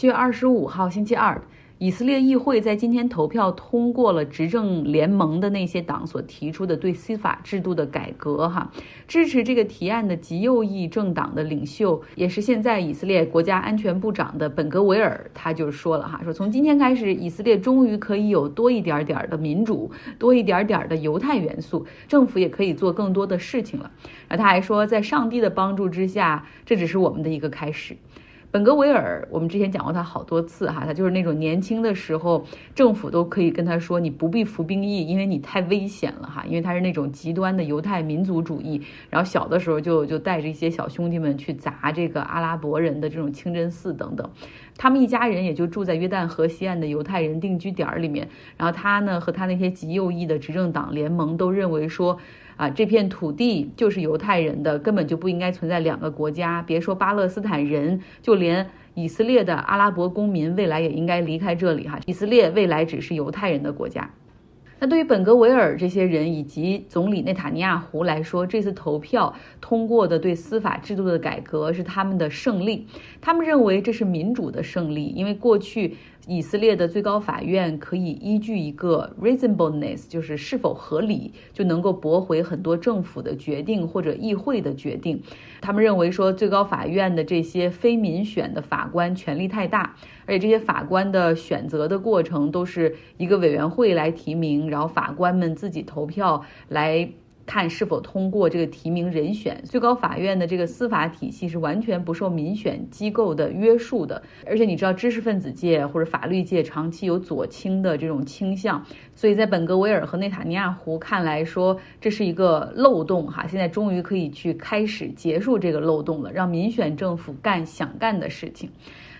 七月二十五号星期二。以色列议会在今天投票通过了执政联盟的那些党所提出的对司法制度的改革，哈，支持这个提案的极右翼政党的领袖，也是现在以色列国家安全部长的本格维尔，他就说了哈，说从今天开始，以色列终于可以有多一点点的民主，多一点点的犹太元素，政府也可以做更多的事情了。而他还说，在上帝的帮助之下，这只是我们的一个开始。本格维尔，我们之前讲过他好多次哈，他就是那种年轻的时候，政府都可以跟他说你不必服兵役，因为你太危险了哈，因为他是那种极端的犹太民族主义，然后小的时候就就带着一些小兄弟们去砸这个阿拉伯人的这种清真寺等等，他们一家人也就住在约旦河西岸的犹太人定居点里面，然后他呢和他那些极右翼的执政党联盟都认为说。啊，这片土地就是犹太人的，根本就不应该存在两个国家。别说巴勒斯坦人，就连以色列的阿拉伯公民，未来也应该离开这里哈。以色列未来只是犹太人的国家。那对于本格维尔这些人以及总理内塔尼亚胡来说，这次投票通过的对司法制度的改革是他们的胜利。他们认为这是民主的胜利，因为过去。以色列的最高法院可以依据一个 reasonableness，就是是否合理，就能够驳回很多政府的决定或者议会的决定。他们认为说，最高法院的这些非民选的法官权力太大，而且这些法官的选择的过程都是一个委员会来提名，然后法官们自己投票来。看是否通过这个提名人选，最高法院的这个司法体系是完全不受民选机构的约束的。而且你知道，知识分子界或者法律界长期有左倾的这种倾向，所以在本格维尔和内塔尼亚胡看来说，这是一个漏洞哈。现在终于可以去开始结束这个漏洞了，让民选政府干想干的事情。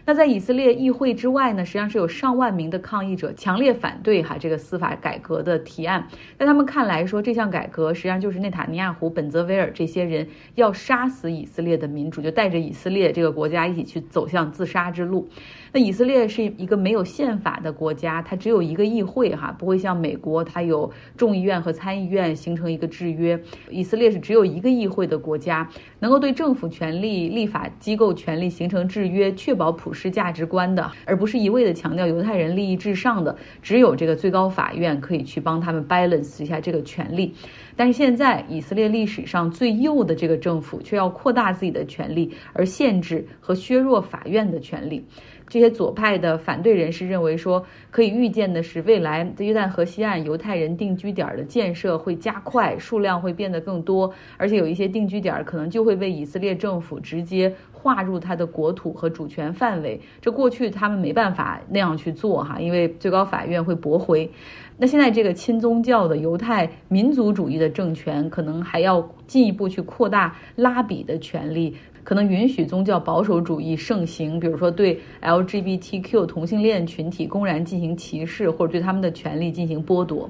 那在以色列议会之外呢，实际上是有上万名的抗议者强烈反对哈这个司法改革的提案。在他们看来，说这项改革实际上就是内塔尼亚胡、本泽维尔这些人要杀死以色列的民主，就带着以色列这个国家一起去走向自杀之路。那以色列是一个没有宪法的国家，它只有一个议会哈，不会像美国，它有众议院和参议院形成一个制约。以色列是只有一个议会的国家，能够对政府权力、立法机构权力形成制约，确保普世价值观的，而不是一味的强调犹太人利益至上的。只有这个最高法院可以去帮他们 balance 一下这个权利。但是现在以色列历史上最右的这个政府却要扩大自己的权利，而限制和削弱法院的权利。这些左派的反对人士认为说，可以预见的是，未来在约旦河西岸犹太人定居点的建设会加快，数量会变得更多，而且有一些定居点可能就会被以色列政府直接划入他的国土和主权范围。这过去他们没办法那样去做哈，因为最高法院会驳回。那现在这个亲宗教的犹太民族主义的政权，可能还要进一步去扩大拉比的权利。可能允许宗教保守主义盛行，比如说对 LGBTQ 同性恋群体公然进行歧视，或者对他们的权利进行剥夺。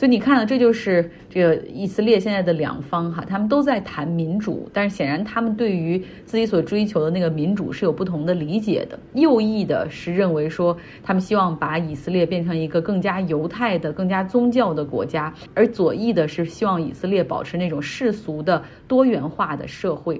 所以你看，这就是这个以色列现在的两方哈，他们都在谈民主，但是显然他们对于自己所追求的那个民主是有不同的理解的。右翼的是认为说，他们希望把以色列变成一个更加犹太的、更加宗教的国家，而左翼的是希望以色列保持那种世俗的多元化的社会。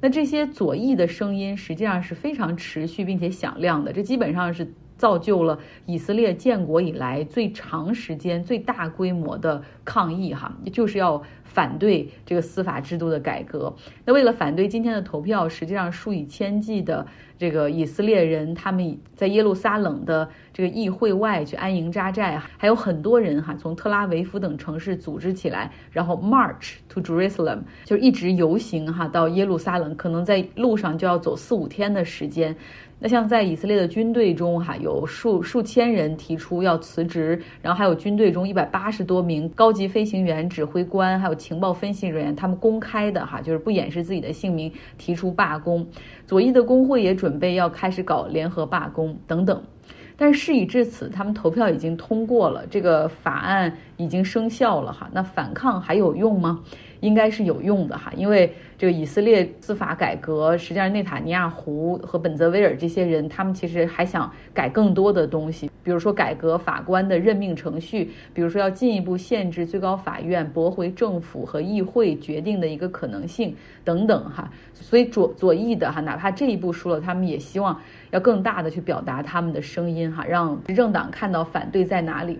那这些左翼的声音实际上是非常持续并且响亮的，这基本上是造就了以色列建国以来最长时间、最大规模的抗议，哈，就是要。反对这个司法制度的改革。那为了反对今天的投票，实际上数以千计的这个以色列人，他们在耶路撒冷的这个议会外去安营扎寨，还有很多人哈从特拉维夫等城市组织起来，然后 march to Jerusalem，就一直游行哈到耶路撒冷，可能在路上就要走四五天的时间。那像在以色列的军队中，哈有数数千人提出要辞职，然后还有军队中一百八十多名高级飞行员、指挥官，还有情报分析人员，他们公开的哈就是不掩饰自己的姓名，提出罢工。左翼的工会也准备要开始搞联合罢工等等。但事已至此，他们投票已经通过了，这个法案已经生效了哈。那反抗还有用吗？应该是有用的哈，因为这个以色列司法改革，实际上内塔尼亚胡和本泽维尔这些人，他们其实还想改更多的东西，比如说改革法官的任命程序，比如说要进一步限制最高法院驳回政府和议会决定的一个可能性等等哈。所以左左翼的哈，哪怕这一步输了，他们也希望要更大的去表达他们的声音哈，让执政党看到反对在哪里。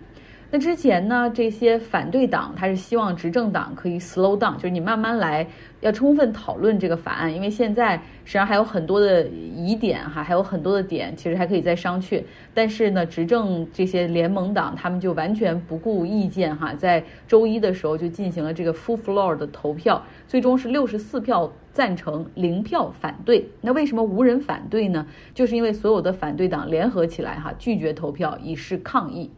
那之前呢，这些反对党他是希望执政党可以 slow down，就是你慢慢来，要充分讨论这个法案，因为现在实际上还有很多的疑点哈，还有很多的点其实还可以再商榷。但是呢，执政这些联盟党他们就完全不顾意见哈，在周一的时候就进行了这个 full floor 的投票，最终是六十四票赞成，零票反对。那为什么无人反对呢？就是因为所有的反对党联合起来哈，拒绝投票以示抗议。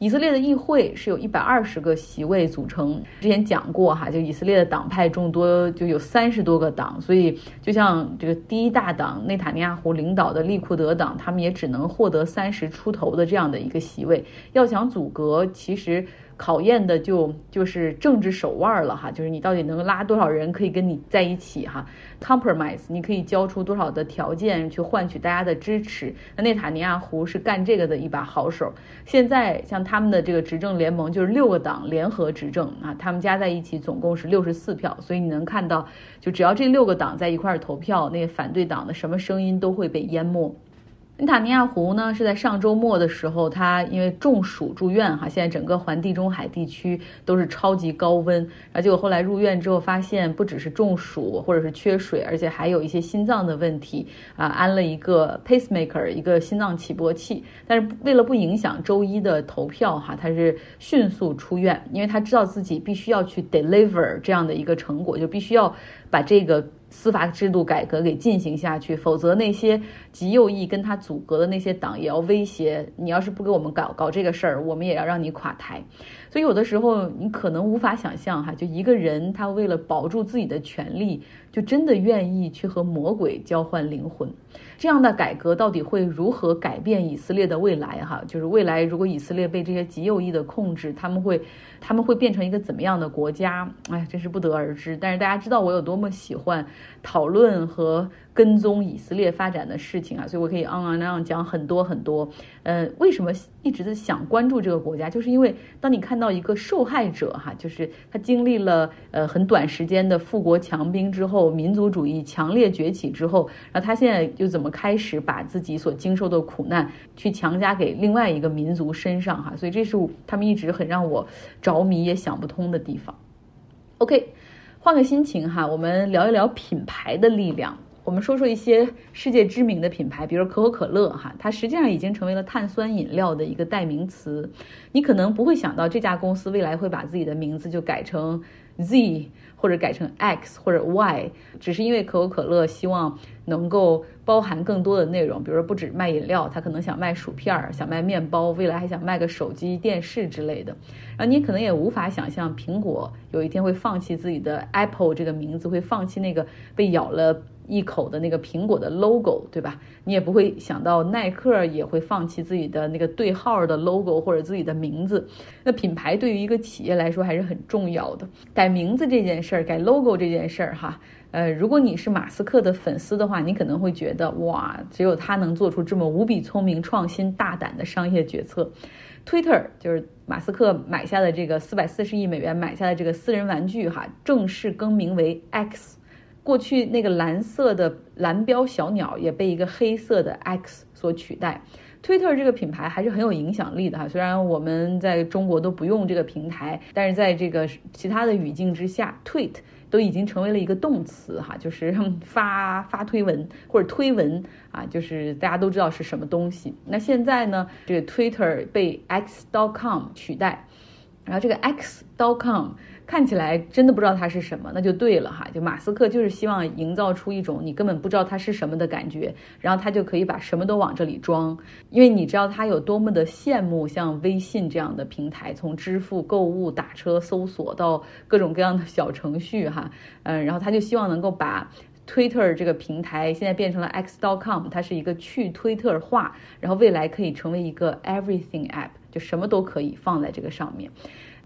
以色列的议会是有一百二十个席位组成，之前讲过哈，就以色列的党派众多，就有三十多个党，所以就像这个第一大党内塔尼亚胡领导的利库德党，他们也只能获得三十出头的这样的一个席位，要想阻隔，其实。考验的就就是政治手腕了哈，就是你到底能拉多少人可以跟你在一起哈，compromise，你可以交出多少的条件去换取大家的支持。那内塔尼亚胡是干这个的一把好手。现在像他们的这个执政联盟就是六个党联合执政啊，他们加在一起总共是六十四票，所以你能看到，就只要这六个党在一块儿投票，那反对党的什么声音都会被淹没。内塔尼亚胡呢是在上周末的时候，他因为中暑住院哈，现在整个环地中海地区都是超级高温，然后结果后来入院之后发现不只是中暑或者是缺水，而且还有一些心脏的问题啊，安了一个 pacemaker 一个心脏起搏器，但是为了不影响周一的投票哈，他是迅速出院，因为他知道自己必须要去 deliver 这样的一个成果，就必须要把这个。司法制度改革给进行下去，否则那些极右翼跟他阻隔的那些党也要威胁你，要是不给我们搞搞这个事儿，我们也要让你垮台。所以有的时候你可能无法想象哈，就一个人他为了保住自己的权利，就真的愿意去和魔鬼交换灵魂。这样的改革到底会如何改变以色列的未来？哈，就是未来如果以色列被这些极右翼的控制，他们会他们会变成一个怎么样的国家？哎，真是不得而知。但是大家知道我有多么喜欢讨论和。跟踪以色列发展的事情啊，所以我可以昂昂那样讲很多很多。呃，为什么一直在想关注这个国家？就是因为当你看到一个受害者哈，就是他经历了呃很短时间的富国强兵之后，民族主义强烈崛起之后，然后他现在又怎么开始把自己所经受的苦难去强加给另外一个民族身上哈？所以这是他们一直很让我着迷也想不通的地方。OK，换个心情哈，我们聊一聊品牌的力量。我们说说一些世界知名的品牌，比如可口可乐，哈，它实际上已经成为了碳酸饮料的一个代名词。你可能不会想到这家公司未来会把自己的名字就改成 Z，或者改成 X 或者 Y，只是因为可口可乐希望能够包含更多的内容，比如说不止卖饮料，它可能想卖薯片儿，想卖面包，未来还想卖个手机、电视之类的。然后你可能也无法想象苹果有一天会放弃自己的 Apple 这个名字，会放弃那个被咬了。一口的那个苹果的 logo，对吧？你也不会想到耐克也会放弃自己的那个对号的 logo 或者自己的名字。那品牌对于一个企业来说还是很重要的。改名字这件事儿，改 logo 这件事儿，哈，呃，如果你是马斯克的粉丝的话，你可能会觉得哇，只有他能做出这么无比聪明、创新、大胆的商业决策。Twitter 就是马斯克买下的这个四百四十亿美元买下的这个私人玩具，哈，正式更名为 X。过去那个蓝色的蓝标小鸟也被一个黑色的 X 所取代。Twitter 这个品牌还是很有影响力的哈，虽然我们在中国都不用这个平台，但是在这个其他的语境之下，tweet 都已经成为了一个动词哈，就是发发推文或者推文啊，就是大家都知道是什么东西。那现在呢，这个 Twitter 被 X.com 取代，然后这个 X.com。看起来真的不知道它是什么，那就对了哈。就马斯克就是希望营造出一种你根本不知道它是什么的感觉，然后他就可以把什么都往这里装。因为你知道他有多么的羡慕像微信这样的平台，从支付、购物、打车、搜索到各种各样的小程序哈，嗯，然后他就希望能够把 Twitter 这个平台现在变成了 X.com，它是一个去推特化，然后未来可以成为一个 Everything App，就什么都可以放在这个上面。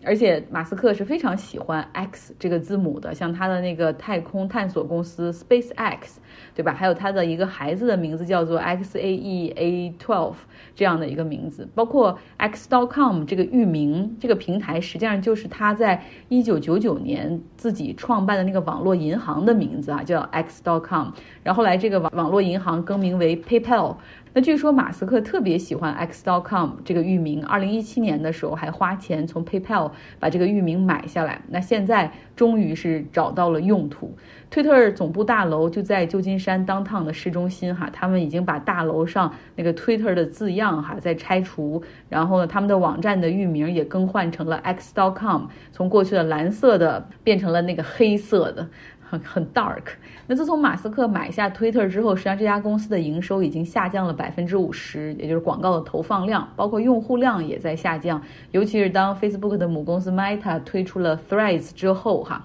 而且马斯克是非常喜欢 X 这个字母的，像他的那个太空探索公司 SpaceX，对吧？还有他的一个孩子的名字叫做 XAEA12 这样的一个名字，包括 X.com 这个域名这个平台，实际上就是他在一九九九年自己创办的那个网络银行的名字啊，叫 X.com。然后来这个网网络银行更名为 PayPal。那据说马斯克特别喜欢 X.com 这个域名，二零一七年的时候还花钱从 PayPal 把这个域名买下来。那现在终于是找到了用途。推特总部大楼就在旧金山 downtown 的市中心哈，他们已经把大楼上那个 Twitter 的字样哈在拆除，然后呢，他们的网站的域名也更换成了 X.com，从过去的蓝色的变成了那个黑色的。很很 dark。那自从马斯克买下 Twitter 之后，实际上这家公司的营收已经下降了百分之五十，也就是广告的投放量，包括用户量也在下降。尤其是当 Facebook 的母公司 Meta 推出了 Threads 之后，哈。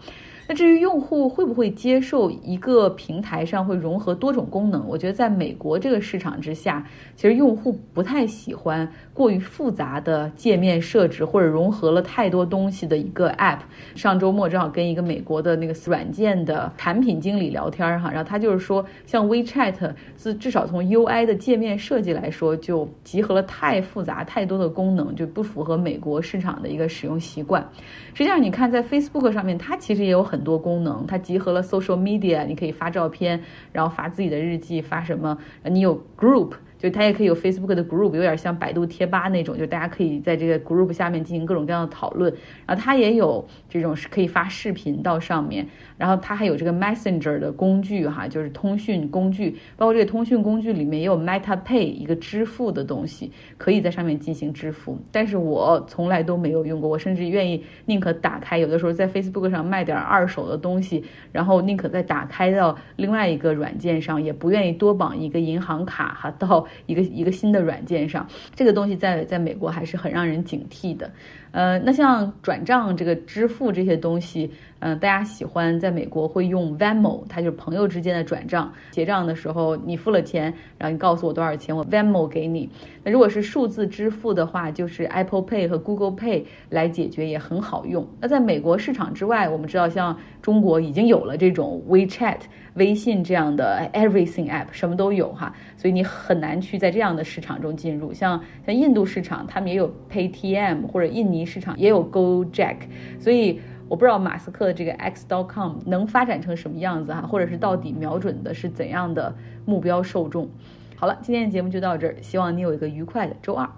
那至于用户会不会接受一个平台上会融合多种功能，我觉得在美国这个市场之下，其实用户不太喜欢过于复杂的界面设置或者融合了太多东西的一个 App。上周末正好跟一个美国的那个软件的产品经理聊天哈，然后他就是说，像 WeChat 是至少从 UI 的界面设计来说，就集合了太复杂太多的功能，就不符合美国市场的一个使用习惯。实际上，你看在 Facebook 上面，它其实也有。很多功能，它集合了 social media，你可以发照片，然后发自己的日记，发什么？你有 group。就它也可以有 Facebook 的 group，有点像百度贴吧那种，就大家可以在这个 group 下面进行各种各样的讨论。然后它也有这种是可以发视频到上面，然后它还有这个 Messenger 的工具哈，就是通讯工具，包括这个通讯工具里面也有 Meta Pay 一个支付的东西，可以在上面进行支付。但是我从来都没有用过，我甚至愿意宁可打开，有的时候在 Facebook 上卖点二手的东西，然后宁可再打开到另外一个软件上，也不愿意多绑一个银行卡哈到。一个一个新的软件上，这个东西在在美国还是很让人警惕的。呃，那像转账这个支付这些东西，嗯，大家喜欢在美国会用 Venmo，它就是朋友之间的转账。结账的时候你付了钱，然后你告诉我多少钱，我 Venmo 给你。那如果是数字支付的话，就是 Apple Pay 和 Google Pay 来解决也很好用。那在美国市场之外，我们知道像中国已经有了这种 WeChat、微信这样的 Everything App，什么都有哈，所以你很难去在这样的市场中进入。像像印度市场，他们也有 Paytm 或者印尼。市场也有 Go Jack，所以我不知道马斯克的这个 X.com 能发展成什么样子哈，或者是到底瞄准的是怎样的目标受众。好了，今天的节目就到这儿，希望你有一个愉快的周二。